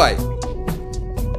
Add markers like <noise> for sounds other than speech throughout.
Uai.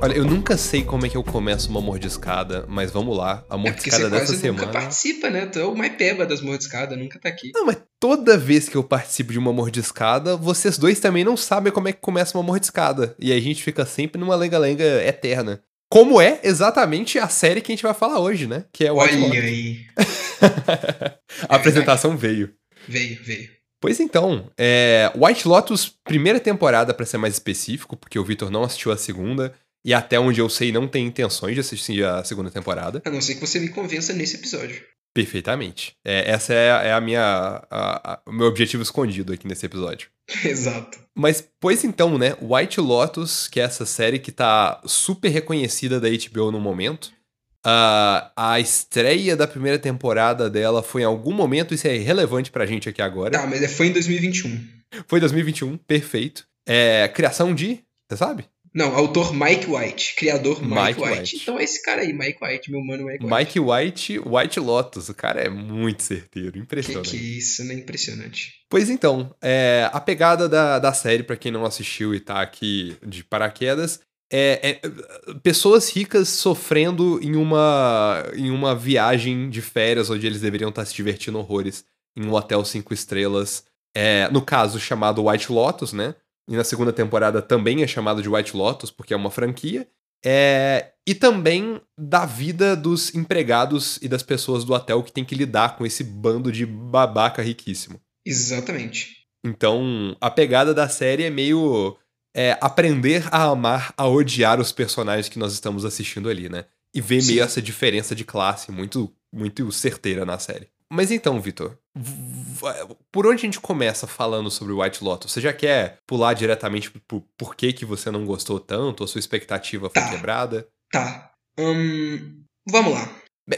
Olha, eu nunca sei como é que eu começo uma mordiscada, mas vamos lá. A É mordiscada você dessa semana. nunca participa, né? Tu é o mais peba das mordiscadas, nunca tá aqui. Não, mas toda vez que eu participo de uma mordiscada, vocês dois também não sabem como é que começa uma mordiscada. E a gente fica sempre numa lenga-lenga eterna. Como é exatamente a série que a gente vai falar hoje, né? Que é o Olha aí. <laughs> a apresentação veio. Veio, veio. Pois então, é, White Lotus, primeira temporada, pra ser mais específico, porque o Victor não assistiu a segunda, e até onde eu sei não tem intenções de assistir a segunda temporada. A não ser que você me convença nesse episódio. Perfeitamente. É, essa é, a- é a minha, a- a- o meu objetivo escondido aqui nesse episódio. <laughs> Exato. Mas, pois então, né? White Lotus, que é essa série que tá super reconhecida da HBO no momento. Ah, a estreia da primeira temporada dela foi em algum momento, isso é irrelevante pra gente aqui agora. Tá, mas foi em 2021. Foi 2021, perfeito. É, criação de. Você sabe? Não, autor Mike White, criador Mike, Mike White. White. Então é esse cara aí, Mike White, meu mano Mike White. Mike White, White Lotus. O cara é muito certeiro, Que impressionante. que é isso, né? Impressionante. Pois então, é, a pegada da, da série, pra quem não assistiu e tá aqui de paraquedas, é, é, pessoas ricas sofrendo em uma, em uma viagem de férias onde eles deveriam estar se divertindo horrores em um hotel cinco estrelas. É, no caso, chamado White Lotus, né? E na segunda temporada também é chamado de White Lotus, porque é uma franquia. É, e também da vida dos empregados e das pessoas do hotel que tem que lidar com esse bando de babaca riquíssimo. Exatamente. Então, a pegada da série é meio é, aprender a amar, a odiar os personagens que nós estamos assistindo ali, né? E ver Sim. meio essa diferença de classe muito, muito certeira na série. Mas então, Vitor, v- por onde a gente começa falando sobre White Lotus? Você já quer pular diretamente por por que, que você não gostou tanto, ou sua expectativa foi Tá. quebrada? Tá. Hum, vamos lá.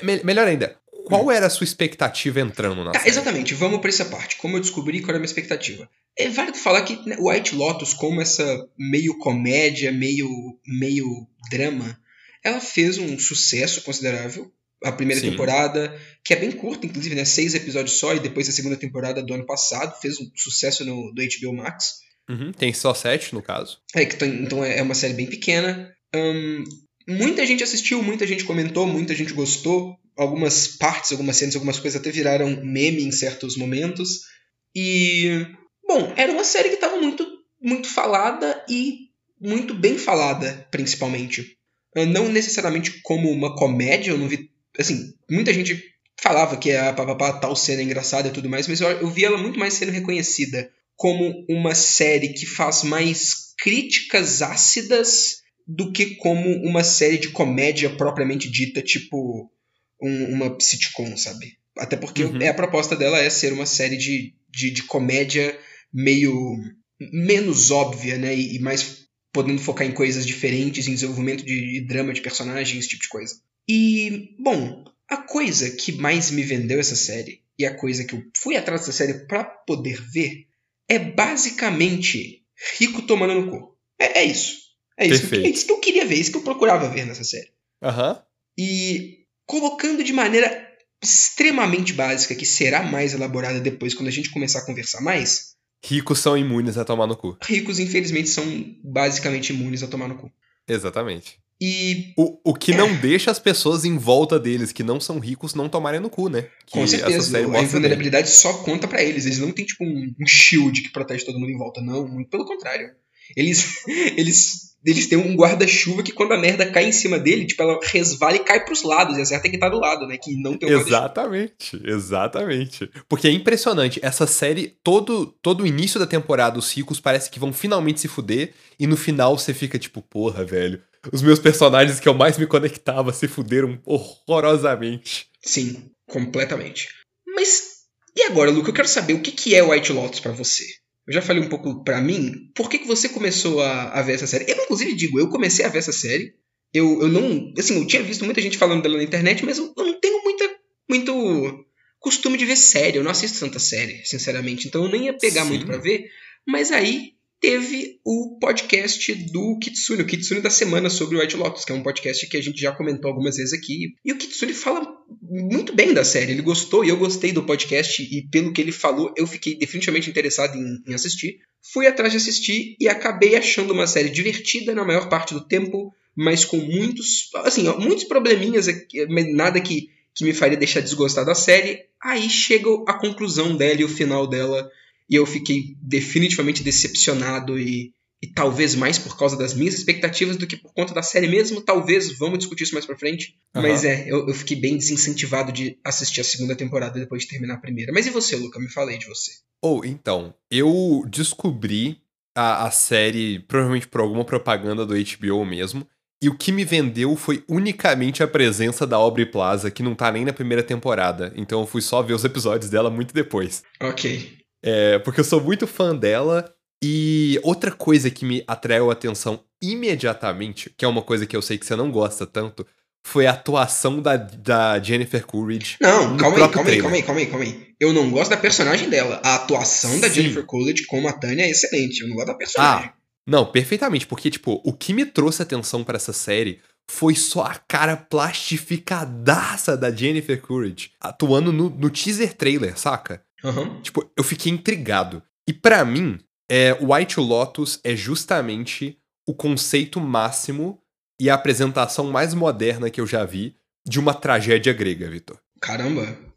Me- melhor ainda, qual era a sua expectativa entrando na Tá, série? exatamente, vamos pra essa parte. Como eu descobri qual era a minha expectativa. É válido falar que né, White Lotus, como essa meio comédia, meio, meio drama, ela fez um sucesso considerável. A primeira Sim. temporada, que é bem curta, inclusive, né? Seis episódios só, e depois a segunda temporada do ano passado, fez um sucesso no, do HBO Max. Uhum, tem só sete, no caso. É, que tem- então é é uma série bem pequena. Ahn, muita gente assistiu, muita gente comentou, muita gente gostou. Algumas partes, algumas cenas, algumas coisas até viraram meme em certos momentos. E. Bom, era uma série que estava muito, muito falada e muito bem falada, principalmente. Ah, Não necessariamente como uma comédia, eu não vi. Assim, muita gente falava que a papapá tal cena é engraçada e tudo mais, mas eu, eu vi ela muito mais sendo reconhecida como uma série que faz mais críticas ácidas do que como uma série de comédia propriamente dita, tipo um- uma sitcom, sabe? Até porque Uhum. é, a proposta dela é ser uma série de, de, de comédia meio menos óbvia, né? E, e mais podendo focar em coisas diferentes, em desenvolvimento de, de drama de personagens, esse tipo de coisa. E, bom, a coisa que mais me vendeu essa série, e a coisa que eu fui atrás dessa série pra poder ver, é basicamente rico tomando no cu. É, é isso. É isso, que, é isso que eu queria ver, é isso que eu procurava ver nessa série. Aham. E colocando de maneira extremamente básica, que será mais elaborada depois quando a gente começar a conversar mais, Ricos são imunes a tomar no cu. ricos infelizmente são basicamente imunes a tomar no cu. Exatamente. E O, o que não deixa as pessoas em volta deles que não são ricos não tomarem no cu, né? Que com certeza, a invulnerabilidade só conta pra eles. Eles não têm tipo um, um shield que protege todo mundo em volta, não. Muito pelo contrário. Eles, <laughs> eles, eles têm um guarda-chuva que quando a merda cai em cima dele, tipo, ela resvala e cai pros lados. E acerta quem tá do lado, né? Que não tem um. Exatamente, exatamente. Porque é impressionante, essa série, todo, todo o início da temporada, os ricos parece que vão finalmente se fuder, e no final você fica tipo, porra, velho, os meus personagens que eu mais me conectava se fuderam horrorosamente. Sim, completamente. Mas e agora, Luca? Eu quero saber o que que é White Lotus pra você. Eu já falei um pouco pra mim. Por que, que você começou a, a ver essa série? Eu, inclusive, digo, eu comecei a ver essa série. Eu, eu não. Assim, eu tinha visto muita gente falando dela na internet, mas eu, eu não tenho muita, muito costume de ver série. Eu não assisto tanta série, sinceramente. Então eu nem ia pegar Sim. muito pra ver. Mas aí, teve o podcast do Kitsune, o Kitsune da semana sobre o White Lotus, que é um podcast que a gente já comentou algumas vezes aqui. E o Kitsune fala muito bem da série, ele gostou e eu gostei do podcast, e pelo que ele falou, eu fiquei definitivamente interessado em, em assistir. Fui atrás de assistir e acabei achando uma série divertida na maior parte do tempo, mas com muitos, assim, muitos probleminhas, nada que, que me faria deixar desgostar da série. Aí chega a conclusão dela e o final dela e eu fiquei definitivamente decepcionado e, e talvez mais por causa das minhas expectativas do que por conta da série mesmo. Talvez, vamos discutir isso mais pra frente. Uhum. Mas é, eu, eu, fiquei bem desincentivado de assistir a segunda temporada depois de terminar a primeira. Mas e você, Luca? Me falei de você. Ou, oh, então, eu descobri a, a série, provavelmente por alguma propaganda do HBO mesmo. E o que me vendeu foi unicamente a presença da Aubrey Plaza, que não tá nem na primeira temporada. Então eu fui só ver os episódios dela muito depois. Ok. É, porque eu sou muito fã dela. E outra coisa que me atraiu a atenção imediatamente, que é uma coisa que eu sei que você não gosta tanto, foi a atuação da, da Jennifer Coolidge. Não, calma aí, calma aí, calma aí, calma aí, calma aí. Eu não gosto da personagem dela. A atuação da Sim. Jennifer Coolidge como a Tânia é excelente. Eu não gosto da personagem. Ah, não, perfeitamente. Porque, tipo, o que me trouxe atenção para essa série foi só a cara plastificadaça da Jennifer Coolidge atuando no, no teaser trailer, saca? Uhum. Tipo, eu fiquei intrigado. E para mim, é, White Lotus é justamente o conceito máximo e a apresentação mais moderna que eu já vi de uma tragédia grega, Vitor. Caramba! <laughs>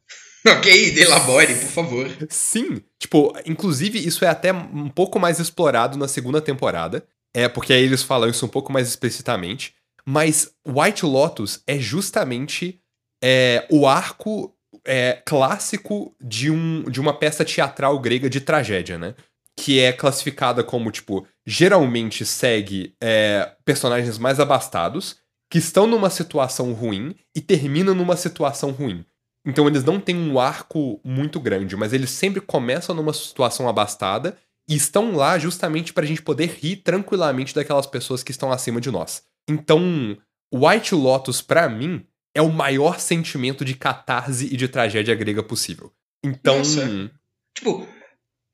Ok, elabore, por favor. Sim, tipo, inclusive isso é até um pouco mais explorado na segunda temporada. É, porque aí eles falam isso um pouco mais explicitamente. Mas White Lotus é justamente é, o arco é, clássico de, um, de uma peça teatral grega de tragédia, né? Que é classificada como, tipo, geralmente segue é, personagens mais abastados, que estão numa situação ruim e terminam numa situação ruim. Então eles não têm um arco muito grande, mas eles sempre começam numa situação abastada e estão lá justamente para a gente poder rir tranquilamente daquelas pessoas que estão acima de nós. Então, White Lotus, para mim, é o maior sentimento de catarse e de tragédia grega possível. Então. Nossa. Tipo,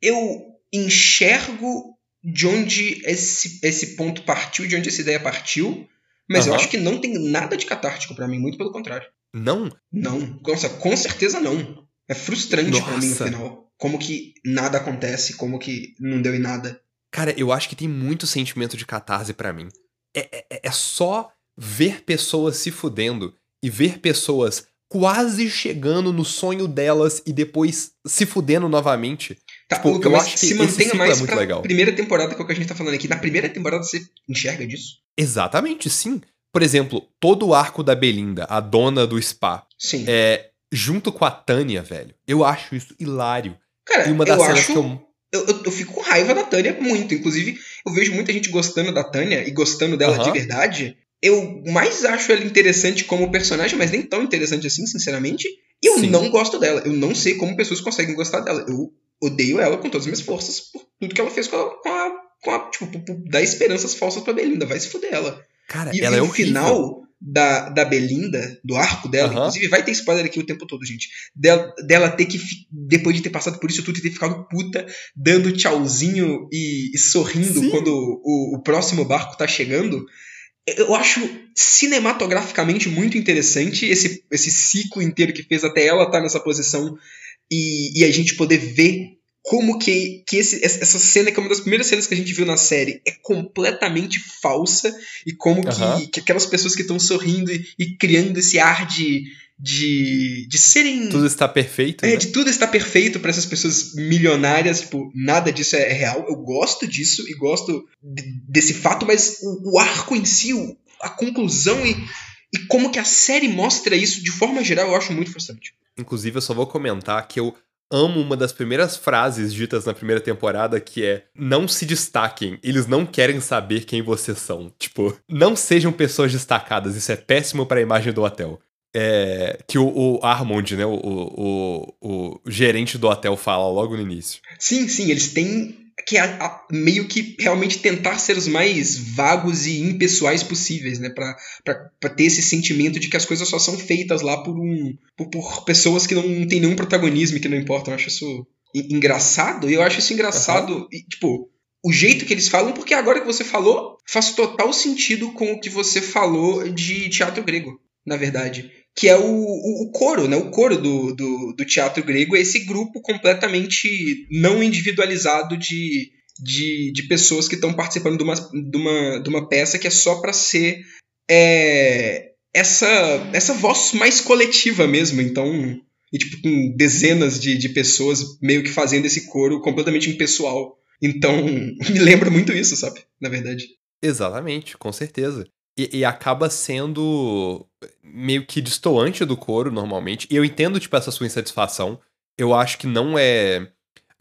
eu enxergo de onde esse, esse ponto partiu, de onde essa ideia partiu, mas uhum. eu acho que não tem nada de catártico para mim, muito pelo contrário. Não? Não. Nossa, com certeza não. É frustrante para mim no final. Como que nada acontece, como que não deu em nada. Cara, eu acho que tem muito sentimento de catarse para mim. É, é, é só ver pessoas se fudendo e ver pessoas quase chegando no sonho delas e depois se fudendo novamente. Tá, tipo, Luca, eu acho que se mantenha mais é muito pra legal. primeira temporada, que é o que a gente tá falando aqui. Na primeira temporada você enxerga disso? Exatamente, sim. Por exemplo, todo o arco da Belinda, a dona do spa. Sim. É, junto com a Tânia, velho. Eu acho isso hilário. Cara, e uma das eu cenas acho... que eu... Eu, eu, eu, fico com raiva da Tânia muito. Inclusive, eu vejo muita gente gostando da Tânia e gostando dela de verdade eu mais acho ela interessante como personagem, mas nem tão interessante assim, sinceramente. E eu Sim. não gosto dela. Eu não sei como pessoas conseguem gostar dela. Eu odeio ela com todas as minhas forças por tudo que ela fez com a. Com a, com a tipo, por, dar esperanças falsas pra Belinda. Vai se fuder ela. Cara, e, ela e é o final da, da Belinda, do arco dela, uhum. inclusive vai ter spoiler aqui o tempo todo, gente. Dela, dela ter que, depois de ter passado por isso tudo, ter ficado puta, dando tchauzinho e, e sorrindo Sim. quando o, o próximo barco tá chegando eu acho cinematograficamente muito interessante esse, esse ciclo inteiro que fez até ela estar nessa posição e, e a gente poder ver como que, que esse, essa cena, que é uma das primeiras cenas que a gente viu na série, é completamente falsa e como uhum. que, que aquelas pessoas que estão sorrindo e, e, criando esse ar de, de, de serem. Tudo está perfeito. É, né? de tudo está perfeito para essas pessoas milionárias. Tipo, nada disso é real. Eu gosto disso e gosto desse fato, mas o, o arco em si, o, a conclusão e, e como que a série mostra isso de forma geral, eu acho muito frustrante. Inclusive, eu só vou comentar que eu amo uma das primeiras frases ditas na primeira temporada, que é: Não se destaquem, eles não querem saber quem vocês são. Tipo, não sejam pessoas destacadas, isso é péssimo para a imagem do hotel é, que o, o, Armond, né, o, o, o, gerente do hotel, fala logo no início. Sim, sim, eles têm que a, a, meio que realmente tentar ser os mais vagos e impessoais possíveis, né, para ter esse sentimento de que as coisas só são feitas lá por um por, por pessoas que não têm nenhum protagonismo e que não importam. Eu acho isso engraçado, e eu acho isso engraçado, uhum. e, tipo, o jeito que eles falam, porque agora que você falou, faz total sentido com o que você falou de teatro grego, na verdade. Que é o, o, coro, né? O coro do, do, do, teatro grego é esse grupo completamente não individualizado de, de, de pessoas que estão participando de uma, de, uma, de uma peça que é só para ser é, essa, essa voz mais coletiva mesmo. Então, e tipo, com dezenas de, de pessoas meio que fazendo esse coro completamente impessoal. Então, <laughs> me lembra muito isso, sabe? Na verdade. Exatamente, com certeza. E, e, acaba sendo meio que destoante do coro, normalmente. E eu entendo, tipo, essa sua insatisfação. Eu acho que não é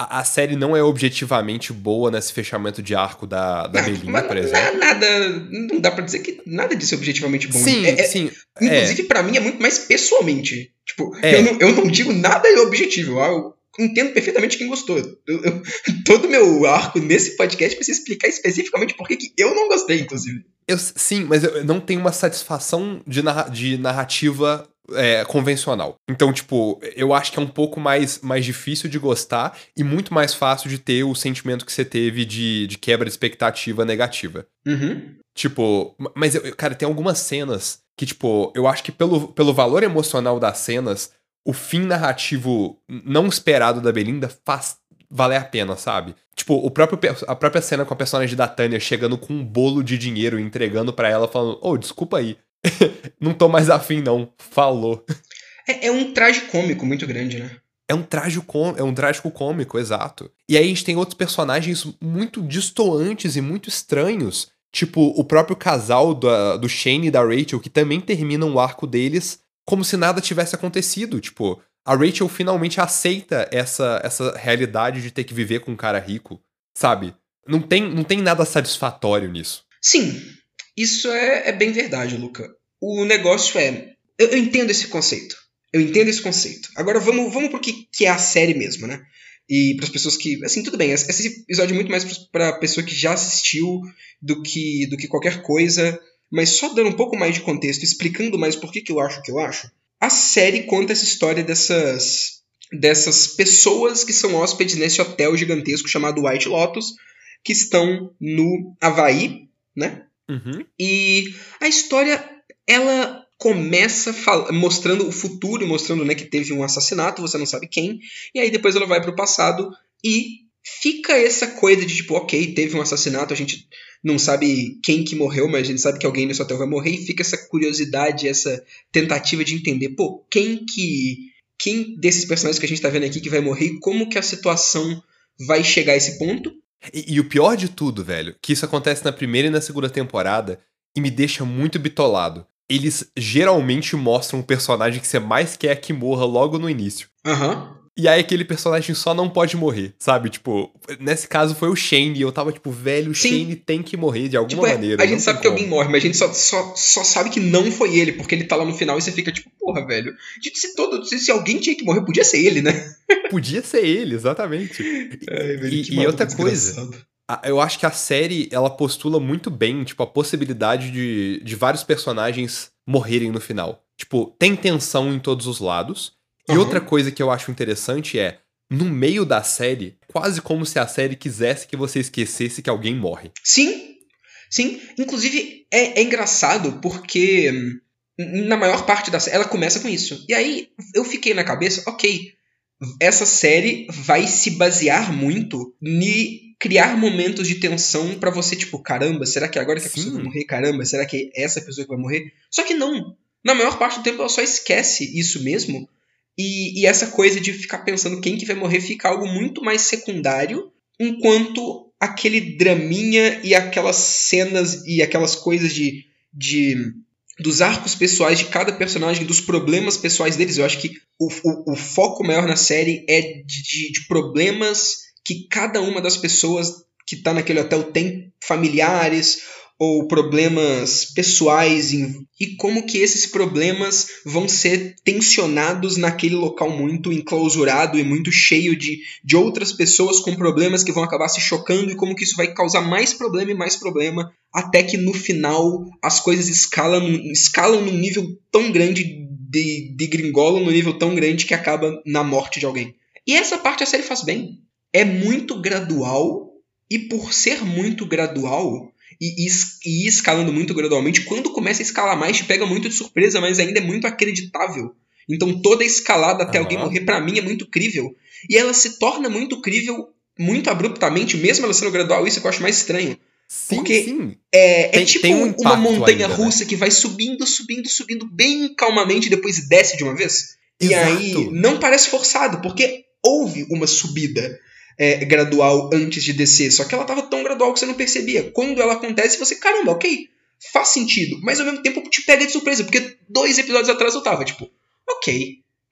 a, série não é objetivamente boa nesse fechamento de arco da, da <laughs> Belinda, por exemplo. Nada, não dá pra dizer que nada disso é objetivamente bom. Sim, é, sim. É, inclusive, é. para mim, é muito mais pessoalmente. Tipo, é. eu, não, eu não digo nada é objetivo. Eu entendo perfeitamente quem gostou. Eu, eu, <laughs> todo meu arco nesse podcast precisa explicar especificamente por que eu não gostei, inclusive. Eu, sim, mas eu não tenho uma satisfação de, narra de narrativa é, convencional. Então, tipo, eu acho que é um pouco mais, mais difícil de gostar e muito mais fácil de ter o sentimento que você teve de, de quebra de expectativa negativa. Uhum. Tipo, mas, eu, cara, tem algumas cenas que, tipo, eu acho que pelo, pelo valor emocional das cenas, o fim narrativo não esperado da Belinda faz valer a pena, sabe? Tipo, o próprio, a própria cena com a personagem da Tânia chegando com um bolo de dinheiro e entregando para ela, falando: Ô, oh, desculpa aí, <laughs> não tô mais afim, não. Falou. É, é um traje cômico muito grande, né? É um, trágico, é um trágico cômico, exato. E aí a gente tem outros personagens muito distoantes e muito estranhos. Tipo, o próprio casal do, do Shane e da Rachel, que também terminam o arco deles como se nada tivesse acontecido. Tipo, a Rachel finalmente aceita essa, essa realidade de ter que viver com um cara rico, sabe? Não tem, não tem nada satisfatório nisso. Sim, isso é, é bem verdade, Luca. O negócio é. Eu, eu, entendo esse conceito. Eu entendo esse conceito. Agora vamos, vamos pro que, que é a série mesmo, né? E para as pessoas que. Assim, tudo bem. Esse episódio é muito mais para pessoa que já assistiu do que, do que qualquer coisa. Mas só dando um pouco mais de contexto, explicando mais por que, que eu acho o que eu acho. A série conta essa história dessas dessas pessoas que são hóspedes nesse hotel gigantesco chamado White Lotus, que estão no Havaí, né? Uhum. E a história, ela começa mostrando o futuro, mostrando né, que teve um assassinato, você não sabe quem, e aí depois ela vai para o passado e fica essa coisa de tipo, ok, teve um assassinato, a gente não sabe quem que morreu, mas a gente sabe que alguém nesse hotel vai morrer, e fica essa curiosidade, essa tentativa de entender, pô, quem que. Quem desses personagens que a gente tá vendo aqui que vai morrer e como que a situação vai chegar a esse ponto? E, e, o pior de tudo, velho, que isso acontece na primeira e na segunda temporada e me deixa muito bitolado. Eles geralmente mostram o personagem que você mais quer que morra logo no início. Aham. Uhum. E aí aquele personagem só não pode morrer, sabe? Tipo, nesse caso foi o Shane, e eu tava tipo, velho, o Shane tem que morrer de alguma tipo, é, maneira. A gente sabe que alguém morre, mas a gente só, só, só sabe que não foi ele, porque ele tá lá no final e você fica tipo, porra, velho. Se, todo, se, se alguém tinha que morrer, podia ser ele, né? <laughs> Podia ser ele, exatamente. É, velho, e, e outra coisa, eu acho que a série ela postula muito bem, tipo, a possibilidade de, de vários personagens morrerem no final. Tipo, tem tensão em todos os lados. E outra coisa que eu acho interessante é, no meio da série, quase como se a série quisesse que você esquecesse que alguém morre. Sim, sim. Inclusive, é, é engraçado porque hum, na maior parte da série ela começa com isso. E aí eu fiquei na cabeça, ok, essa série vai se basear muito em criar momentos de tensão para você, tipo, caramba, será que agora que a Sim. pessoa vai morrer? Caramba, será que é essa pessoa que vai morrer? Só que não. Na maior parte do tempo ela só esquece isso mesmo e, e, essa coisa de ficar pensando quem que vai morrer fica algo muito mais secundário, enquanto aquele draminha e aquelas cenas e aquelas coisas de, de dos arcos pessoais de cada personagem, dos problemas pessoais deles. Eu acho que o, o, o foco maior na série é de, de, problemas que cada uma das pessoas que está naquele hotel tem familiares ou problemas pessoais e como que esses problemas vão ser tensionados naquele local muito enclausurado e muito cheio de, de outras pessoas com problemas que vão acabar se chocando e como que isso vai causar mais problema e mais problema até que no final as coisas escalam, escalam num nível tão grande de, de gringolam num nível tão grande que acaba na morte de alguém. E essa parte a série faz bem. É muito gradual E por ser muito gradual, e, e, e ir escalando muito gradualmente, quando começa a escalar mais, te pega muito de surpresa, mas ainda é muito acreditável. Então toda a escalada até uhum. alguém morrer, para mim, é muito crível. E ela se torna muito crível muito abruptamente, mesmo ela sendo gradual, isso é que eu acho mais estranho. Sim, Porque sim. É, tem, é tipo um uma montanha ainda, russa né? que vai subindo, subindo, subindo bem calmamente e depois desce de uma vez. E Exato. aí não parece forçado, porque houve uma subida é, gradual antes de descer, só que ela tava tão gradual que você não percebia. Quando ela acontece, você, caramba, ok, faz sentido, mas ao mesmo tempo te pega de surpresa, porque dois episódios atrás eu tava tipo, ok,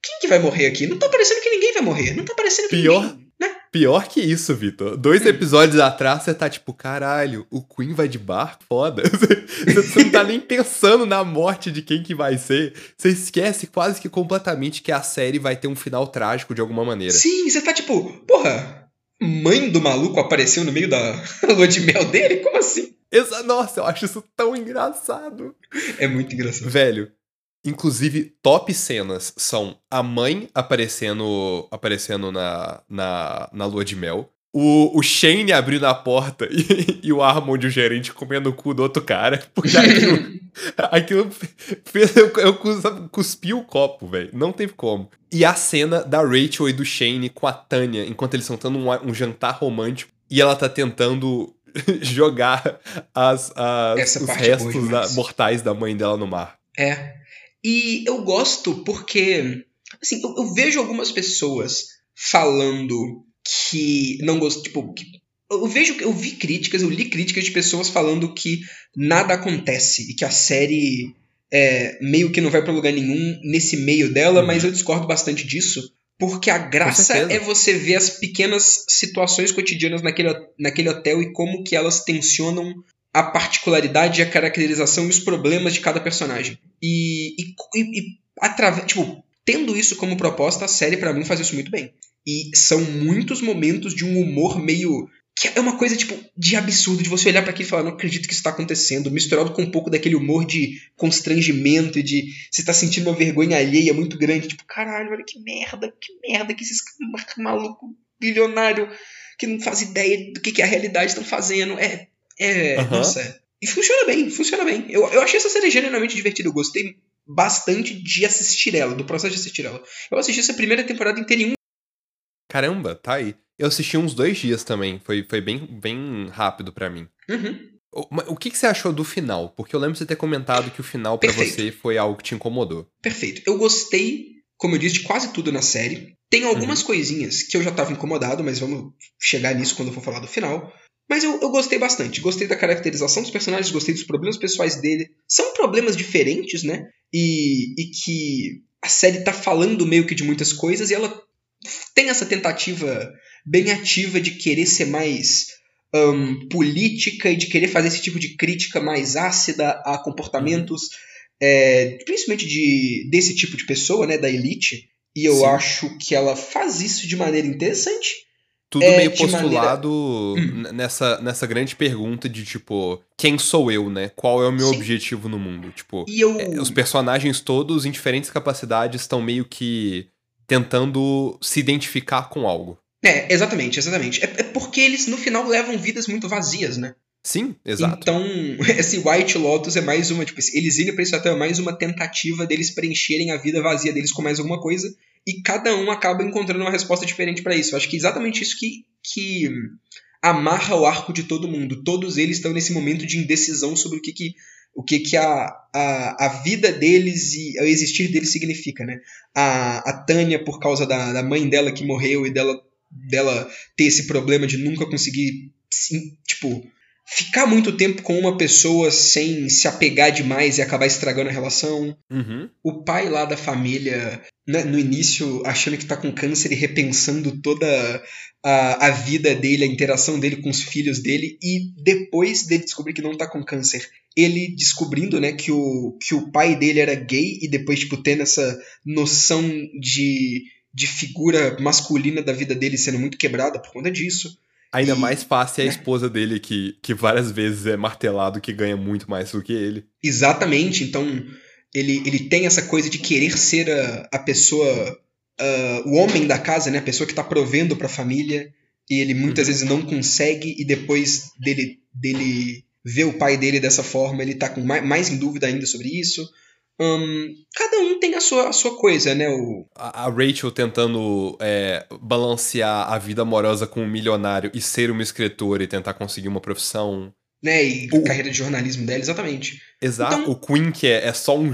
quem que vai morrer aqui? Não tá parecendo que ninguém vai morrer, não tá parecendo que Pior- ninguém. Né? Pior que isso, Vitor. Dois episódios atrás você tá tipo, caralho, o Queen vai de barco? Foda. <laughs> Você, você não tá nem pensando na morte de quem que vai ser. Você esquece quase que completamente que a série vai ter um final trágico de alguma maneira. Sim, você tá tipo, porra, mãe do maluco apareceu no meio da <laughs> lua de mel dele? Como assim? Exa- Nossa, eu acho isso tão engraçado. É muito engraçado. Velho, inclusive, top cenas são a mãe aparecendo aparecendo na, na, na lua de mel. O, o Shane abrindo a porta <laughs> e, e o Armond, o gerente, comendo o cu do outro cara. Porque <laughs> aquilo, aquilo fez eu, eu cus- cuspi o copo, velho. Não teve como. E a cena da Rachel e do Shane com a Tânia, enquanto eles estão tendo um, um jantar romântico. E ela tá tentando <laughs> jogar as, as- os é restos da- mortais da mãe dela no mar. É. E eu gosto porque, assim, eu, eu vejo algumas pessoas falando que não gostam, tipo, que- eu vejo, eu vi críticas, eu li críticas de pessoas falando que nada acontece e que a série é, meio que não vai pra lugar nenhum nesse meio dela, Uhum. mas eu discordo bastante disso. Porque a graça é você ver as pequenas situações cotidianas naquele, naquele hotel e como que elas tensionam a particularidade, a caracterização e os problemas de cada personagem. E, e, e, e atrave- tipo, tendo isso como proposta, a série pra mim faz isso muito bem. E são muitos momentos de um humor meio que é uma coisa tipo de absurdo de você olhar pra aquilo e falar, não acredito que isso tá acontecendo, misturado com um pouco daquele humor de constrangimento e de você tá sentindo uma vergonha alheia muito grande, tipo, caralho, olha que merda, que merda que esses <laughs> maluco bilionário que não faz ideia do que, que a realidade estão fazendo. É, é, Aham. nossa. E funciona bem, funciona bem. Eu, eu achei essa série genuinamente divertida, eu gostei bastante de assistir ela, do processo de assistir ela. Eu assisti essa primeira temporada inteira em um Caramba, tá aí. Eu assisti uns dois dias também. Foi, foi bem, bem rápido pra mim. Uhum. O, o que, que você achou do final? Porque eu lembro de você ter comentado que o final pra Perfeito. você foi algo que te incomodou. Perfeito. Eu gostei, como eu disse, de quase tudo na série. Tem Uhum. algumas coisinhas que eu já tava incomodado, mas vamos chegar nisso quando eu for falar do final. Mas eu, eu gostei bastante. Gostei da caracterização dos personagens, gostei dos problemas pessoais dele. São problemas diferentes, né? E, e que a série tá falando meio que de muitas coisas e ela tem essa tentativa bem ativa de querer ser mais ahn, política e de querer fazer esse tipo de crítica mais ácida a comportamentos, é, principalmente de, desse tipo de pessoa, né, da elite. E eu Sim. acho que ela faz isso de maneira interessante. Tudo É, meio de maneira- postulado n- nessa, nessa grande pergunta de, tipo, quem sou eu, né? Qual é o meu Sim. objetivo no mundo? Tipo, E eu. é, os personagens todos, em diferentes capacidades, estão meio que tentando se identificar com algo. É, exatamente, exatamente. É, é porque eles no final levam vidas muito vazias, né? Sim, exato. Então, <laughs> esse White Lotus é mais uma, tipo, eles irem pra esse hotel é mais uma tentativa deles preencherem a vida vazia deles com mais alguma coisa, e cada um acaba encontrando uma resposta diferente pra isso. Eu acho que é exatamente isso que, que amarra o arco de todo mundo. Todos eles estão nesse momento de indecisão sobre o que, que o que, que a, a, a vida deles e o existir deles significa, né? A, a Tânia, por causa da, da mãe dela que morreu e dela, dela ter esse problema de nunca conseguir, sim, tipo, ficar muito tempo com uma pessoa sem se apegar demais e acabar estragando a relação. Uhum. O pai lá da família, né, no início, achando que tá com câncer e repensando toda a, a vida dele, a interação dele com os filhos dele, e depois dele descobrir que não tá com câncer, ele descobrindo, né, que o, que o pai dele era gay, e depois, tipo, tendo essa noção de, de figura masculina da vida dele sendo muito quebrada por conta disso. Ainda mais fácil é a né? esposa dele, que, que várias vezes é martelado que ganha muito mais do que ele. Exatamente, então ele, ele tem essa coisa de querer ser a, a pessoa, o homem da casa, né? A pessoa que tá provendo pra família. e ele muitas Uhum. vezes não consegue, e depois dele, dele ver o pai dele dessa forma, ele tá com mais, mais em dúvida ainda sobre isso. Hum, cada um tem a sua, a sua coisa, né? O, A, a Rachel tentando é, balancear a vida amorosa com um milionário e ser uma escritora e tentar conseguir uma profissão. né, e a O- carreira de jornalismo dela, exatamente. Exato. Então- O Queen, que é, é só um,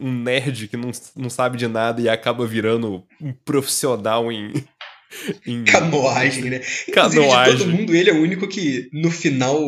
um nerd que não, não sabe de nada e acaba virando um profissional em. em Canoagem, né? Inclusive, de Canoagem. todo mundo, ele é o único que, no final,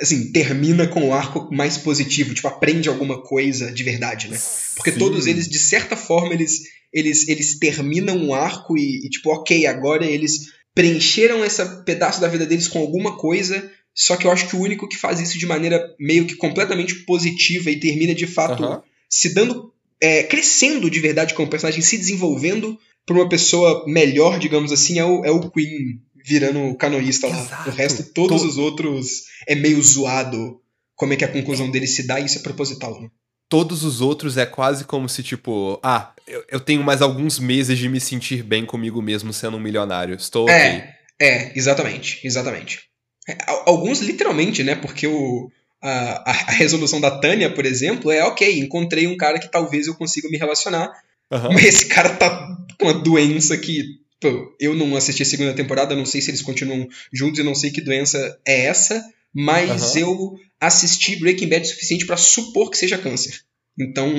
assim, termina com o arco mais positivo, tipo, aprende alguma coisa de verdade, né? Porque Sim. todos eles, de certa forma, eles, eles, eles terminam um arco e, e, tipo, ok, agora eles preencheram esse pedaço da vida deles com alguma coisa, só que eu acho que o único que faz isso de maneira meio que completamente positiva e termina de fato Aham. se dando. é, crescendo de verdade como personagem, se desenvolvendo pra uma pessoa melhor, digamos assim, é o, é o Queen virando canoísta lá. Exato. O resto, todos To- os outros é meio zoado como é que a conclusão dele se dá e isso é proposital, né? Todos os outros é quase como se, tipo, ah, eu, eu tenho mais alguns meses de me sentir bem comigo mesmo sendo um milionário. Estou ok. É, é, exatamente, exatamente. É, al- alguns literalmente, né? Porque o, a, a, resolução da Tânia, por exemplo, é ok, encontrei um cara que talvez eu consiga me relacionar, Aham. mas esse cara tá com uma doença que. Pô, eu não assisti a segunda temporada, não sei se eles continuam juntos, eu não sei que doença é essa, mas Aham. eu assisti Breaking Bad o suficiente pra supor que seja câncer. Então,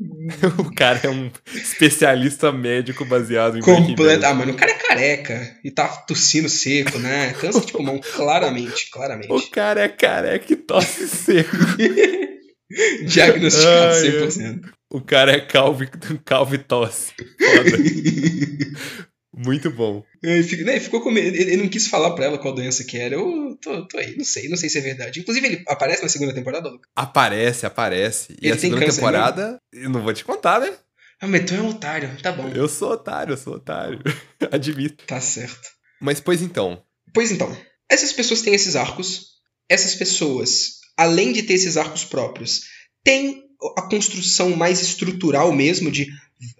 <laughs> O cara é um especialista médico baseado em. Bad. Ah, mano, o cara é careca e tá tossindo seco, né? <laughs> Câncer de pulmão, claramente, claramente. O cara é careca e tosse seco. <laughs> Diagnosticado Ai, 100%. O cara é calvo, e- calvo e tosse. Foda. Muito bom. Ele fica- né, ele ficou com medo, ele ele não quis falar pra ela qual doença que era. Eu tô, tô aí, não sei, não sei se é verdade. Inclusive, ele aparece na segunda temporada, Luca? Aparece, aparece. E Ele a segunda temporada, eu não vou te contar, né? Ah, mas tu é um otário, tá bom, Eu sou otário, eu sou otário. <laughs> Admito. tá certo. Mas, pois então. Pois então, essas pessoas têm esses arcos, essas pessoas, além de ter esses arcos próprios, têm a construção mais estrutural mesmo, de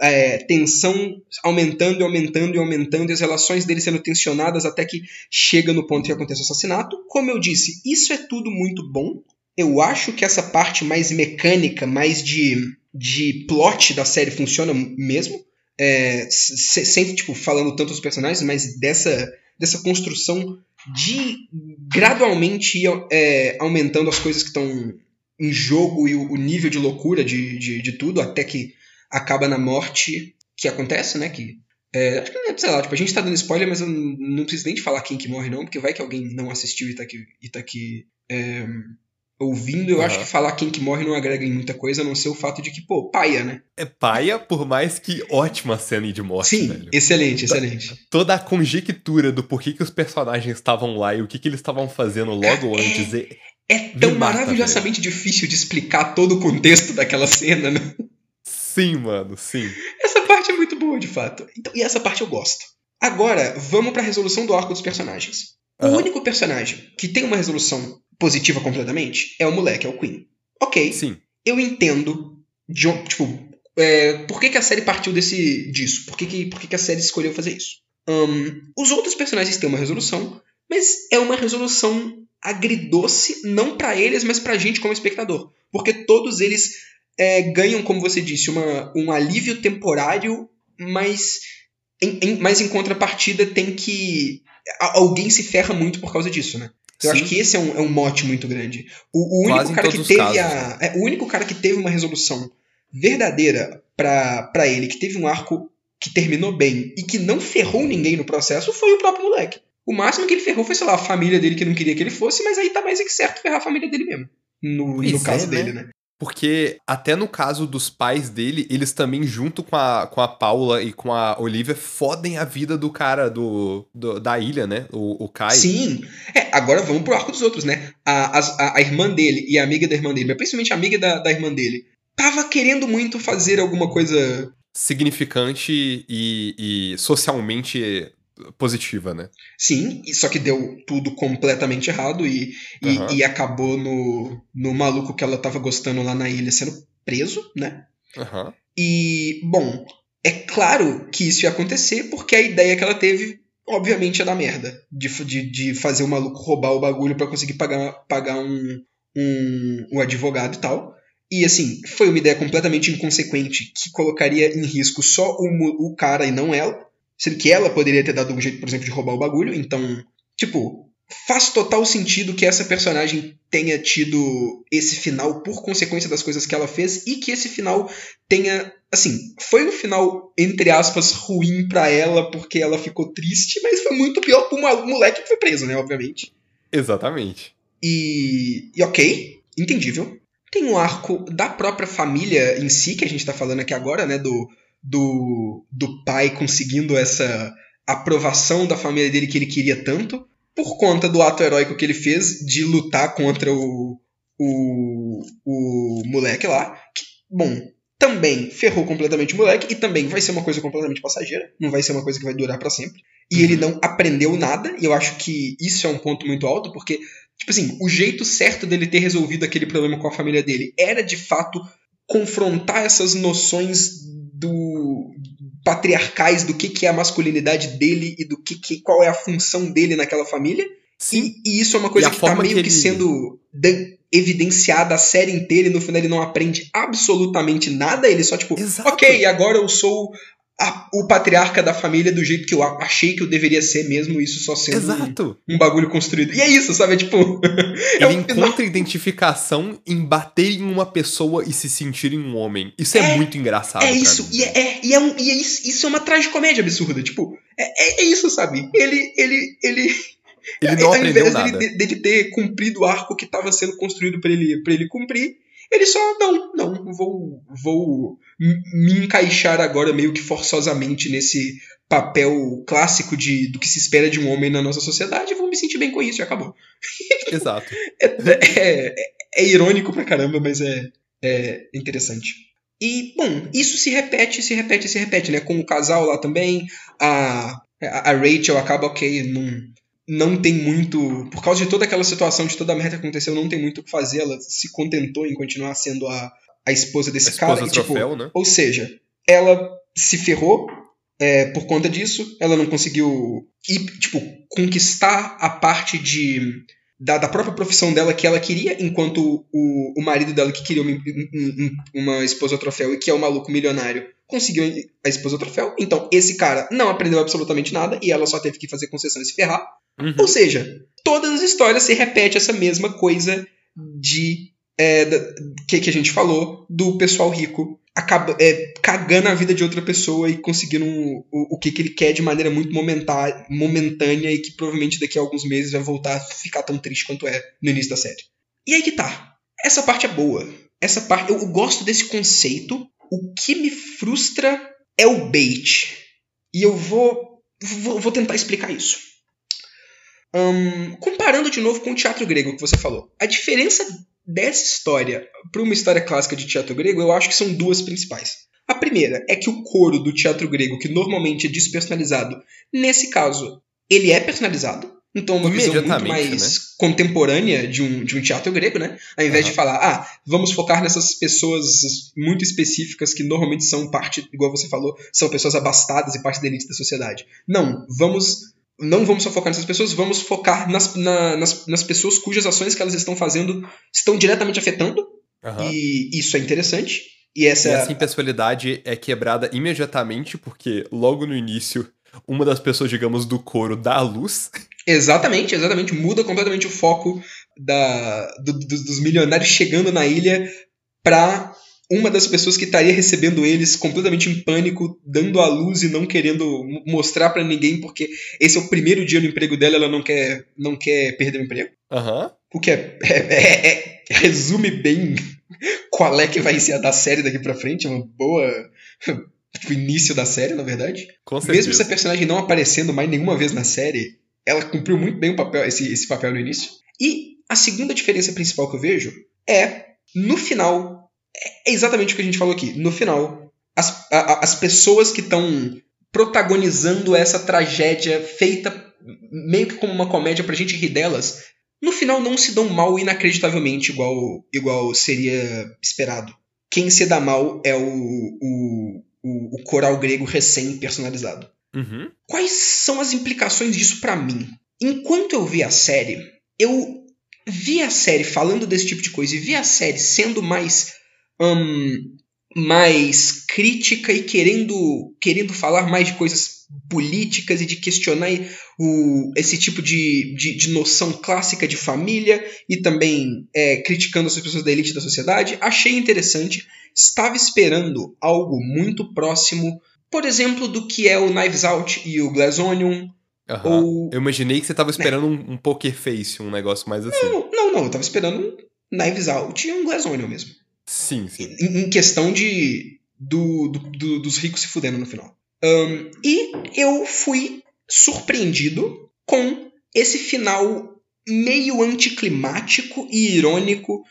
é, tensão aumentando e aumentando e aumentando, e as relações deles sendo tensionadas até que chega no ponto que acontece o assassinato. Como eu disse, isso é tudo muito bom. Eu acho que essa parte mais mecânica, mais de, de plot da série funciona mesmo. É, se- sempre, tipo, falando tanto dos personagens, mas dessa, dessa construção de gradualmente ir é, aumentando as coisas que estão em jogo e o, o nível de loucura de, de, de tudo, até que acaba na morte que acontece, né? Que, é, acho que, sei lá, tipo, a gente tá dando spoiler, mas eu não, preciso nem de falar quem que morre, não, porque vai que alguém não assistiu e tá aqui, e tá aqui é, ouvindo. Eu Aham. acho que falar quem que morre não agrega em muita coisa, a não ser o fato de que, pô, paia, né? É paia, por mais que ótima cena de morte, Sim, velho. excelente, excelente. Toda a conjectura do porquê que os personagens estavam lá e o que, que eles estavam fazendo logo É. antes. é- É tão Me mata, maravilhosamente difícil de explicar todo o contexto daquela cena, né? Sim, mano, sim. Essa parte é muito boa, de fato. Então, e essa parte eu gosto. Agora, vamos pra resolução do arco dos personagens. O Aham. único personagem que tem uma resolução positiva completamente é o moleque, é o Queen. Ok, Sim. eu entendo, de, tipo, é, por que, que a série partiu desse, disso? Por que, que, por que, que a série escolheu fazer isso? Ahn, os outros personagens têm uma resolução, mas é uma resolução agridoce, não pra eles, mas pra gente como espectador. Porque todos eles é, ganham, como você disse, uma, um alívio temporário, mas em, em- mas em contrapartida tem que. Alguém se ferra muito por causa disso, né? Eu Sim. acho que esse é um, é um mote muito grande. O, o único cara que teve casos, a. é, o único cara que teve uma resolução verdadeira pra pra ele, que teve um arco que terminou bem e que não ferrou ninguém no processo, foi o próprio moleque. O máximo que ele ferrou foi, sei lá, a família dele que não queria que ele fosse, mas aí tá mais é que certo ferrar a família dele mesmo. No, no é, caso né? dele, né? Porque até no caso dos pais dele, eles também, junto com a, com a Paula e com a Olivia, fodem a vida do cara do, do- da ilha, né? O, o Kai. Sim. É, agora vamos pro arco dos outros, né? A, a, a irmã dele e a amiga da irmã dele, mas principalmente a amiga da, da irmã dele, tava querendo muito fazer alguma coisa. Significante e, e socialmente positiva, né? Sim, e- só que deu tudo completamente errado e, e, Aham. e acabou no, no maluco que ela tava gostando lá na ilha sendo preso, né? Aham. E, bom, é claro que isso ia acontecer porque a ideia que ela teve obviamente é da merda. De, de, de fazer o maluco roubar o bagulho para conseguir pagar, pagar um, um, um advogado e tal. E assim, foi uma ideia completamente inconsequente que colocaria em risco só o, o cara e não ela. Sendo que ela poderia ter dado um jeito, por exemplo, de roubar o bagulho. Então, tipo, faz total sentido que essa personagem tenha tido esse final por consequência das coisas que ela fez e que esse final tenha, assim, foi um final entre aspas ruim para ela porque ela ficou triste, mas foi muito pior pro moleque que foi preso, né, obviamente. Exatamente. E, e ok, entendível. Tem um arco da própria família em si que a gente tá falando aqui agora, né, do do do pai conseguindo essa aprovação da família dele que ele queria tanto por conta do ato heróico que ele fez de lutar contra o, o, o moleque lá. Que, bom, também ferrou completamente o moleque e também vai ser uma coisa completamente passageira, não vai ser uma coisa que vai durar para sempre. E uhum. ele não aprendeu nada, e eu acho que isso é um ponto muito alto, porque, tipo assim, o jeito certo dele ter resolvido aquele problema com a família dele era de fato confrontar essas noções do patriarcais do que, que é a masculinidade dele e do que, que qual é a função dele naquela família. Sim. E, e isso é uma coisa que está meio que, que ele... sendo evidenciada a série inteira e no final ele não aprende absolutamente nada, ele só tipo, Exato. ok, agora eu sou a, o patriarca da família do jeito que eu achei que eu deveria ser mesmo, isso só sendo um, um, bagulho construído. E é isso, sabe? É tipo. <laughs> É Ele encontra identificação em bater em uma pessoa e se sentir em um homem. Isso é, é muito engraçado. É isso, e, é, é, e, é um, e é isso, isso é uma tragicomédia absurda. Tipo, é, é, é isso, sabe? Ele. ele, ele ele não ao invés nada. Dele, dele ter cumprido o arco que estava sendo construído para ele, pra ele cumprir, ele só, não, não, vou, vou me encaixar agora meio que forçosamente nesse papel clássico de, do que se espera de um homem na nossa sociedade, vou me sentir bem com isso e acabou. <laughs> Exato. é, é, é, irônico pra caramba, mas é, é interessante. E, bom, isso se repete, se repete, se repete, né? Com o casal lá também, a, a Rachel acaba, ok, não, não tem muito. Por causa de toda aquela situação, de toda a merda que aconteceu, não tem muito o que fazer. Ela se contentou em continuar sendo a, a esposa desse a cara. Esposa e, troféu, tipo, né? Ou seja, ela se ferrou é, por conta disso. Ela não conseguiu ir, tipo, conquistar a parte de. Da, da, própria profissão dela que ela queria, enquanto o, o marido dela, que queria uma, uma esposa troféu e que é um maluco milionário, conseguiu a esposa troféu. Então, esse cara não aprendeu absolutamente nada e ela só teve que fazer concessão e se ferrar. Uhum. Ou seja, todas as histórias se repete essa mesma coisa de é, que, que a gente falou do pessoal rico acaba é, cagando a vida de outra pessoa e conseguindo um, o, o que, que ele quer de maneira muito momentânea, e que provavelmente daqui a alguns meses vai voltar a ficar tão triste quanto é no início da série. E aí que tá. Essa parte é boa. Essa parte eu, eu gosto desse conceito. O que me frustra é o bait. E eu vou, vou, vou tentar explicar isso. Um, comparando de novo com o teatro grego que você falou, a diferença dessa história para uma história clássica de teatro grego, eu acho que são duas principais. A primeira é que o coro do teatro grego, que normalmente é despersonalizado, nesse caso, ele é personalizado. Então, uma visão muito mais né? contemporânea de um, de um teatro grego, né? Ao invés uhum. de falar, ah, vamos focar nessas pessoas muito específicas que normalmente são parte, igual você falou, são pessoas abastadas e parte da elite da sociedade. Não, vamos não vamos só focar nessas pessoas, vamos focar nas, na, nas, nas pessoas cujas ações que elas estão fazendo estão diretamente afetando. Uhum. E isso é interessante. E essa, e essa impessoalidade é quebrada imediatamente, porque logo no início, uma das pessoas, digamos, do coro dá a luz. Exatamente, exatamente. Muda completamente o foco da, do, do, dos milionários chegando na ilha para uma das pessoas que estaria recebendo eles completamente em pânico, dando a luz e não querendo mostrar para ninguém, porque esse é o primeiro dia no emprego dela, ela não quer, não quer perder o emprego. Uhum. O que é, é, é, é, resume bem <laughs> qual é que vai ser a da série daqui pra frente, é uma boa. <laughs> o início da série, na verdade. Com certeza. Mesmo essa personagem não aparecendo mais nenhuma vez na série, ela cumpriu muito bem o papel, esse, esse papel no início. E a segunda diferença principal que eu vejo é, no final, é exatamente o que a gente falou aqui. No final, as, a, as pessoas que estão protagonizando essa tragédia feita meio que como uma comédia pra gente rir delas, no final não se dão mal inacreditavelmente igual, igual seria esperado. Quem se dá mal é o, o, o, o coral grego recém-personalizado. Uhum. Quais são as implicações disso para mim? Enquanto eu vi a série, eu vi a série falando desse tipo de coisa e vi a série sendo mais hum, mais crítica e querendo querendo falar mais de coisas políticas e de questionar o, esse tipo de, de, de noção clássica de família e também é, criticando as pessoas da elite da sociedade, achei interessante. Estava esperando algo muito próximo, por exemplo, do que é o Knives Out e o Glass Onion. Aham. Ou- Eu imaginei que você tava esperando um, um poker face, um negócio mais assim. Não, não, não, eu tava esperando um Knives Out e um Glass Onion mesmo. Sim, sim. em, em questão de do, do- do- dos ricos se fudendo no final. Ahn, e eu fui surpreendido com esse final meio anticlimático e irônico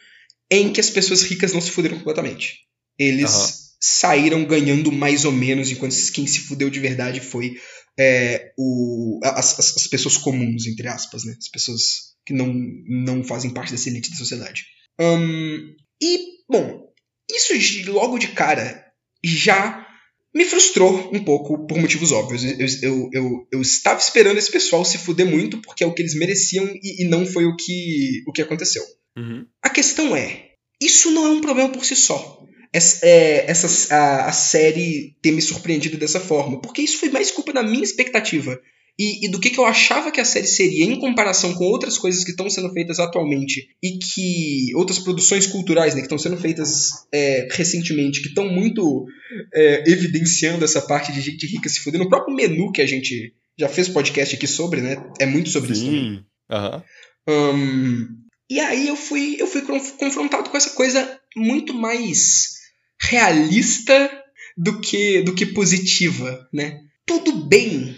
em que as pessoas ricas não se fuderam completamente. Eles Aham. saíram ganhando mais ou menos, enquanto quem se fudeu de verdade foi é, o, as, as- as pessoas comuns, entre aspas, né? As pessoas que não, não fazem parte dessa elite da sociedade. Ahn, e, bom, isso logo de cara já me frustrou um pouco por motivos óbvios. Eu, eu, eu, eu estava esperando esse pessoal se fuder muito porque é o que eles mereciam e, e não foi o que, o que aconteceu. Uhum. A questão é, isso não é um problema por si só. Essa, é, essa, a, a série ter me surpreendido dessa forma, porque isso foi mais culpa da minha expectativa e, e do que, que eu achava que a série seria em comparação com outras coisas que estão sendo feitas atualmente e que outras produções culturais né, que estão sendo feitas é, recentemente, que estão muito é, evidenciando essa parte de gente rica se fudendo. O próprio menu que a gente já fez podcast aqui sobre, né? É muito sobre isso. Sim. Aham. Ahn, e aí eu fui, eu fui conf- confrontado com essa coisa muito mais realista do que, do que positiva, né? Tudo bem,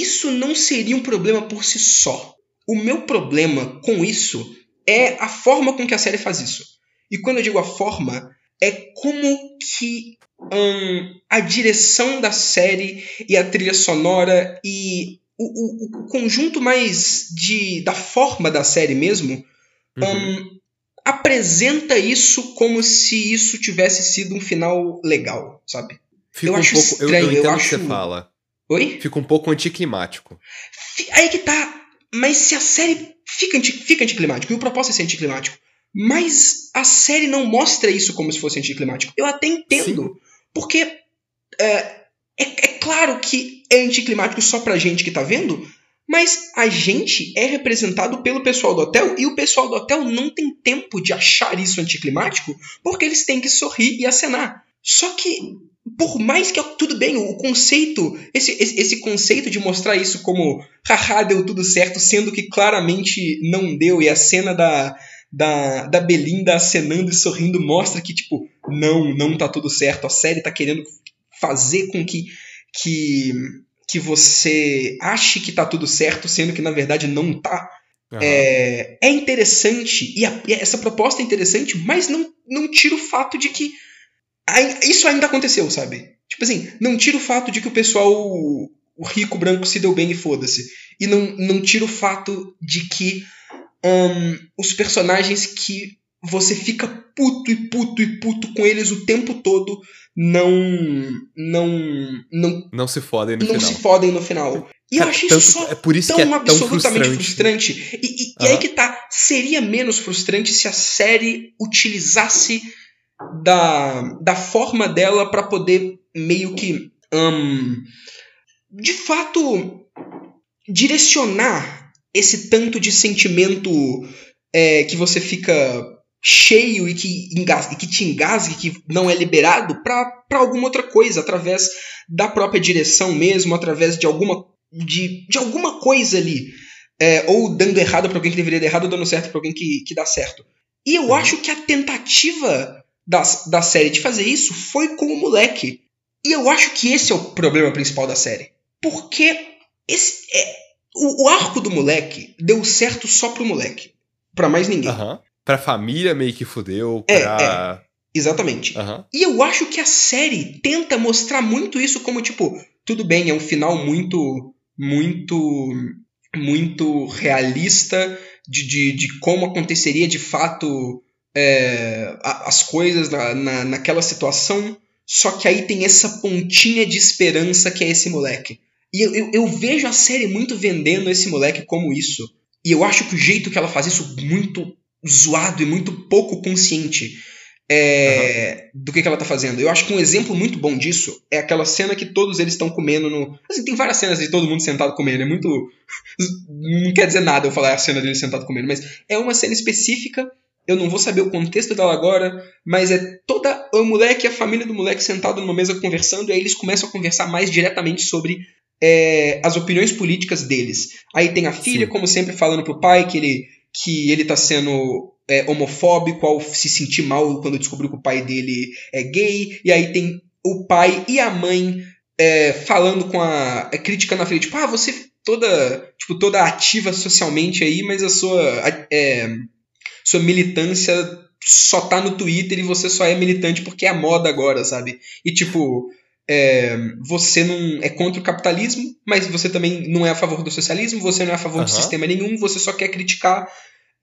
isso não seria um problema por si só. O meu problema com isso é a forma com que a série faz isso. E quando eu digo a forma, é como que ahn, a direção da série e a trilha sonora e o, o- o conjunto mais de da forma da série mesmo Uhum. ahn, apresenta isso como se isso tivesse sido um final legal, sabe? Fica eu um acho pouco. eu- estranho, eu, eu entendo o que acho- você fala. Oi? Fica um pouco anticlimático. Aí que tá. Mas se a série fica, anti, fica anticlimático, e o propósito é ser anticlimático, mas a série não mostra isso como se fosse anticlimático. Eu até entendo. Porque é, é, é claro que é anticlimático só pra gente que tá vendo, mas a gente é representado pelo pessoal do hotel e o pessoal do hotel não tem tempo de achar isso anticlimático porque eles têm que sorrir e acenar. Só que, por mais que tudo bem, o conceito, esse, esse, esse conceito de mostrar isso como haha, deu tudo certo, sendo que claramente não deu, e a cena da, da, da Belinda acenando e sorrindo mostra que, tipo, não, não tá tudo certo, a série tá querendo fazer com que, que, que você ache que tá tudo certo, sendo que na verdade não tá. É, é interessante, e, a- essa proposta é interessante, mas não, não tira o fato de que isso ainda aconteceu, sabe? Tipo assim, não tira o fato de que o pessoal, o rico branco se deu bem e foda-se. E não, não tira o fato de que ahn, os personagens que você fica puto e puto e puto com eles o tempo todo não não não, Não se fodem no não final. se fodem no final. E eu Cara, achei tanto- isso só é por isso tão que é tão absolutamente frustrante. frustrante. E, e- e aí que tá. Seria menos frustrante se a série utilizasse da, da forma dela pra poder meio que. hum, de fato, direcionar esse tanto de sentimento é, que você fica cheio e que, engas- e que te engasgue, que não é liberado, pra pra alguma outra coisa, através da própria direção mesmo, através de alguma, de, de alguma coisa ali. É, ou dando errado pra alguém que deveria dar errado, ou dando certo pra alguém que, que dá certo. E eu Uhum. acho que a tentativa da, da série de fazer isso foi com o moleque. E eu acho que esse é o problema principal da série. Porque esse é, o, o arco do moleque deu certo só pro moleque. Pra mais ninguém. Aham. Pra família meio que fudeu. É, Pra. Exatamente. Aham. E eu acho que a série tenta mostrar muito isso como, tipo, tudo bem, é um final muito, muito, muito realista de, de, de como aconteceria de fato é, as coisas na, na, naquela situação, só que aí tem essa pontinha de esperança que é esse moleque. E eu, eu, eu, vejo a série muito vendendo esse moleque como isso. E eu acho que o jeito que ela faz isso muito zoado e muito pouco consciente é, uhum. do que, que, ela tá fazendo. Eu acho que um exemplo muito bom disso é aquela cena que todos eles estão comendo no. Assim, tem várias cenas de todo mundo sentado comendo, é muito. <laughs> Não quer dizer nada eu falar a cena dele sentado comendo, mas é uma cena específica. Eu não vou saber o contexto dela agora, mas é toda o moleque e a família do moleque sentado numa mesa conversando, e aí eles começam a conversar mais diretamente sobre é, as opiniões políticas deles. Aí tem a filha, Sim. como sempre, falando pro pai que ele, que ele tá sendo é, homofóbico ao se sentir mal quando descobriu que o pai dele é gay. E aí tem o pai e a mãe é, falando com a. É, criticando a filha, tipo, ah, você toda. Tipo, toda ativa socialmente aí, mas a sua. É, sua militância só tá no Twitter e você só é militante porque é a moda agora, sabe? E tipo. É, você não é contra o capitalismo, mas você também não é a favor do socialismo, você não é a favor uhum. de sistema nenhum, você só quer criticar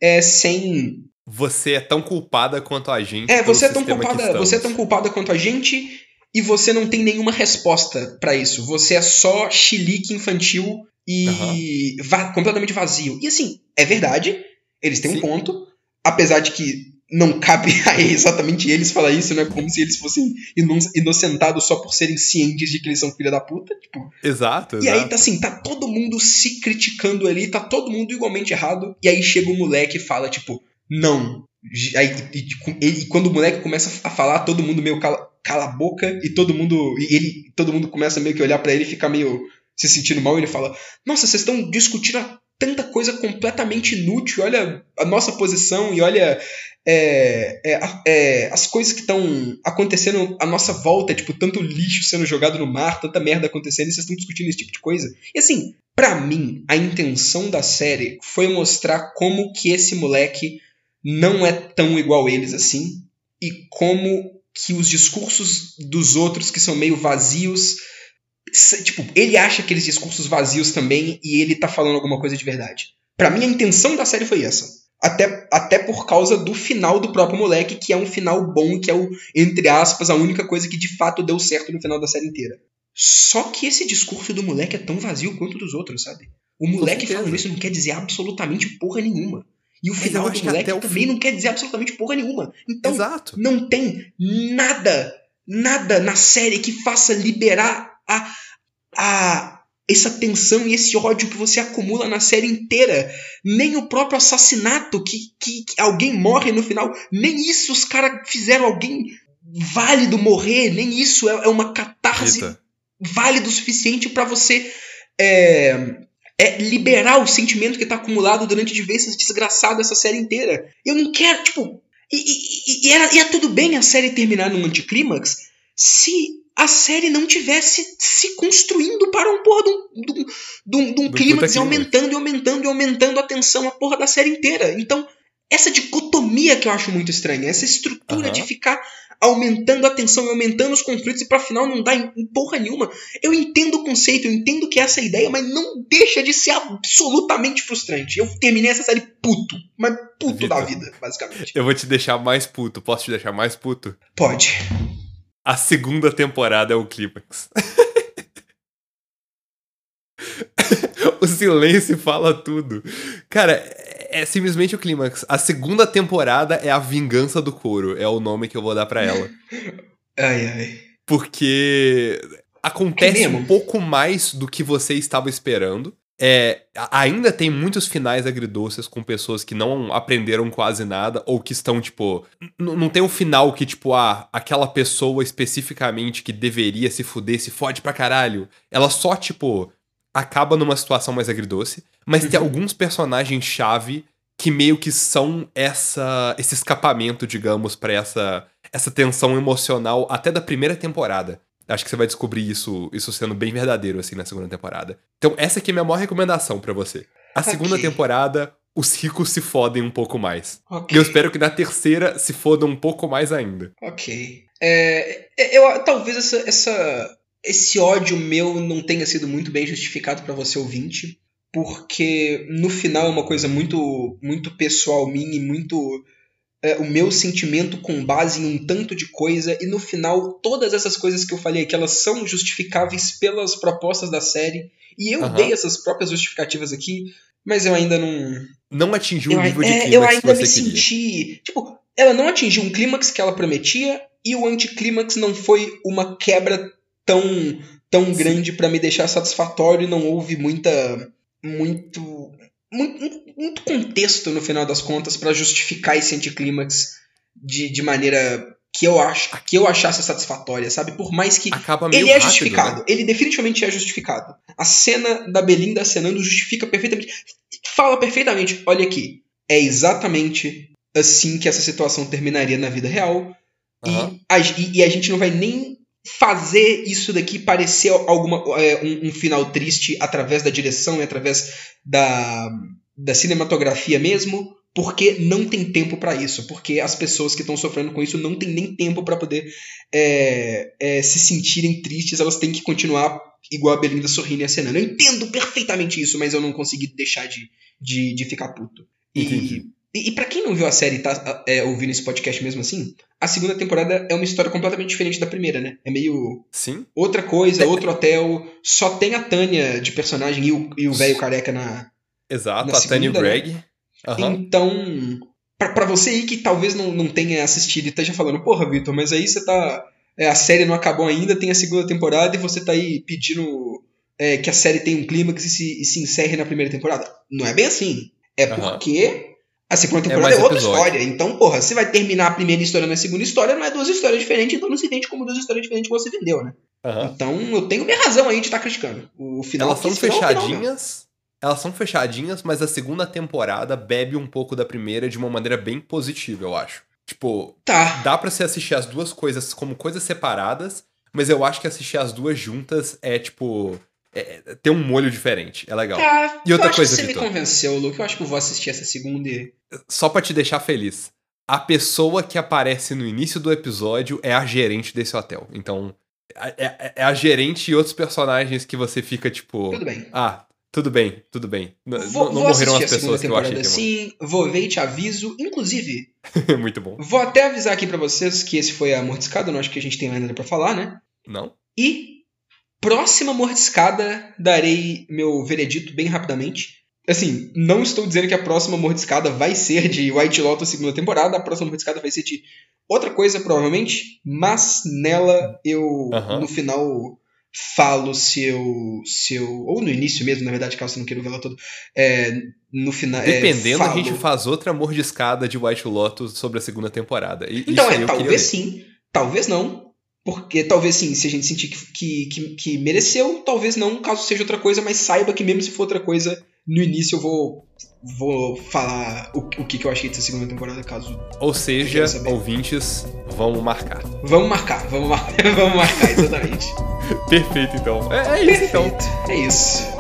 é, sem você é tão culpada quanto a gente. É, você é tão culpada, você é tão culpada quanto a gente e você não tem nenhuma resposta para isso. Você é só chilique infantil e uhum. va completamente vazio. E assim, é verdade, eles têm Sim. um ponto, apesar de que não cabe <laughs> a exatamente eles falar isso, né? Como se eles fossem inocentados só por serem cientes de que eles são filha da puta. Tipo. Exato, E aí tá assim, tá todo mundo se criticando ali, tá todo mundo igualmente errado. E aí chega o moleque e fala, tipo, não. Aí, e, e, quando o moleque começa a falar, todo mundo meio cala, cala a boca e todo mundo e ele todo mundo começa meio que olhar para ele e ficar meio se sentindo mal. E ele fala: Nossa, vocês estão discutindo tanta coisa completamente inútil. Olha a nossa posição e olha é, é, é, as coisas que estão acontecendo à nossa volta, tipo, tanto lixo sendo jogado no mar, tanta merda acontecendo, e vocês estão discutindo esse tipo de coisa. E assim, para mim, a intenção da série foi mostrar como que esse moleque não é tão igual eles assim, e como que os discursos dos outros que são meio vazios. Tipo, ele acha aqueles discursos vazios também e ele tá falando alguma coisa de verdade. Para mim, a intenção da série foi essa. Até, até por causa do final do próprio moleque, que é um final bom, que é o, entre aspas, a única coisa que de fato deu certo no final da série inteira. Só que esse discurso do moleque é tão vazio quanto dos outros, sabe? O moleque falando isso não quer dizer absolutamente porra nenhuma. E o final do moleque também fim... não quer dizer absolutamente porra nenhuma. Então, Exato. não tem nada, nada na série que faça liberar a, a essa tensão e esse ódio que você acumula na série inteira. Nem o próprio assassinato que, que, que alguém morre no final, nem isso os caras fizeram alguém válido morrer, nem isso é, é uma catarse Eita. válida o suficiente para você é, é liberar o sentimento que tá acumulado durante diversas desgraçadas essa série inteira. Eu não quero, tipo. E, e, e, era, e é tudo bem a série terminar num anticlímax se a série não tivesse se construindo para um porra de um, de um, de um, clímax aumentando e aumentando e aumentando a tensão a porra da série inteira. Então, essa dicotomia que eu acho muito estranha, essa estrutura uhum. de ficar aumentando a tensão e aumentando os conflitos e para final não dá em porra nenhuma. Eu entendo o conceito, eu entendo que é essa ideia, mas não deixa de ser absolutamente frustrante. Eu terminei essa série puto, mas puto Victor, da vida, basicamente. Eu vou te deixar mais puto. Posso te deixar mais puto? Pode. A segunda temporada é o clímax. <laughs> o silêncio fala tudo. Cara, é simplesmente o clímax. A segunda temporada é a vingança do couro. É o nome que eu vou dar para ela. <laughs> ai, ai. Porque acontece é um pouco mais do que você estava esperando. É, ainda tem muitos finais agridoces com pessoas que não aprenderam quase nada ou que estão, tipo. Não tem um final que, tipo, ah, aquela pessoa especificamente que deveria se fuder se fode pra caralho. Ela só, tipo, acaba numa situação mais agridoce, mas uhum. tem alguns personagens-chave que meio que são essa esse escapamento, digamos, para essa essa tensão emocional até da primeira temporada. Acho que você vai descobrir isso, isso sendo bem verdadeiro assim na segunda temporada. Então, essa aqui é a minha maior recomendação para você. A okay. segunda temporada, os ricos se fodem um pouco mais. Okay. E eu espero que na terceira se fodam um pouco mais ainda. Ok. É, é eu, talvez essa, essa esse ódio meu não tenha sido muito bem justificado para você ouvinte, porque no final é uma coisa muito muito pessoal minha e muito é, o meu sentimento com base em um tanto de coisa e no final todas essas coisas que eu falei que elas são justificáveis pelas propostas da série E eu Aham. dei essas próprias justificativas aqui, mas eu ainda não. Não atingiu Eu, o nível de é, clímax eu que ainda você me queria. senti. Tipo, ela não atingiu um clímax que ela prometia, e o anticlímax não foi uma quebra tão, tão Sim. grande pra me deixar satisfatório, não houve muita. muito. Muito, muito contexto no final das contas pra justificar esse anticlímax de, de maneira que eu acho que eu achasse satisfatória, sabe? Por mais que Acaba ele é rápido, justificado. né? Ele definitivamente é justificado. A cena da Belinda acenando justifica perfeitamente. Fala perfeitamente. Olha aqui. É exatamente assim que essa situação terminaria na vida real. E Aham. a, e- e a gente não vai nem fazer isso daqui parecer alguma, é, um, um final triste através da direção e através da, da cinematografia mesmo, porque não tem tempo pra isso, porque as pessoas que estão sofrendo com isso não têm nem tempo pra poder é, é, se sentirem tristes, elas têm que continuar igual a Belinda sorrindo e acenando. Eu entendo perfeitamente isso, mas eu não consegui deixar de, de, de ficar puto. Entendi. E, e para quem não viu a série e tá é, ouvindo esse podcast mesmo assim, a segunda temporada é uma história completamente diferente da primeira, né? É meio Sim. outra coisa, outro hotel. Só tem a Tânia de personagem e o velho careca na. Exato. Na a segunda, né? Bragg. Aham. Então, pra, pra você aí que talvez não, não tenha assistido e esteja falando, porra, Vitor, mas aí você tá. é, a série não acabou ainda, tem a segunda temporada e você tá aí pedindo é, que a série tenha um clímax e se, e se encerre na primeira temporada. Não é bem assim. É Aham. porque a segunda É temporada é, mais outra episódio. história. Então, porra, você vai terminar a primeira história na segunda história, não é duas histórias diferentes, então não se vende como duas histórias diferentes que você vendeu, né? Aham. Então eu tenho minha razão aí de estar criticando. O final Elas são final é final fechadinhas. Elas são fechadinhas, mas a segunda temporada bebe um pouco da primeira de uma maneira bem positiva, eu acho. Tipo, Tá. dá pra você assistir as duas coisas como coisas separadas, mas eu acho que assistir as duas juntas é tipo. É, é- tem um molho diferente. É legal. Tá. E outra coisa, que você Vitor? me convenceu, Luke. Eu acho que eu vou assistir essa segunda e. Só pra te deixar feliz. A pessoa que aparece no início do episódio é a gerente desse hotel. Então, é, é- é a gerente e outros personagens que você fica tipo. Tudo bem. Ah, tudo bem, tudo bem. N- Vou, não vou morreram as pessoas que eu achei que sim, vou ver e te aviso. Inclusive. <laughs> Muito bom. vou até avisar aqui pra vocês que esse foi a Mordiscada, não acho que a gente tem mais nada pra falar, né? Não? E próxima Mordiscada, darei meu veredito bem rapidamente. Assim, não estou dizendo que a próxima Mordiscada vai ser de White Lotus segunda temporada, a próxima Mordiscada vai ser de outra coisa, provavelmente, mas nela eu, no final, falo se eu, se eu. Ou no início mesmo, na verdade, caso você não queira ver ela todo. É, no final. é, Dependendo, a falo- gente faz outra mordiscada de White Lotus sobre a segunda temporada. E, Então, é, talvez sim, talvez não. Porque talvez sim, se a gente sentir que, que, que, que mereceu, talvez não, caso seja outra coisa, mas saiba que mesmo se for outra coisa, no início eu vou, vou falar o, o que, que eu achei dessa segunda temporada, caso. Ou seja, ouvintes, vamos marcar. Vamos marcar, vamos marcar, <laughs> vamos marcar, exatamente. <laughs> Perfeito, então. É, é isso, então. Perfeito, é isso.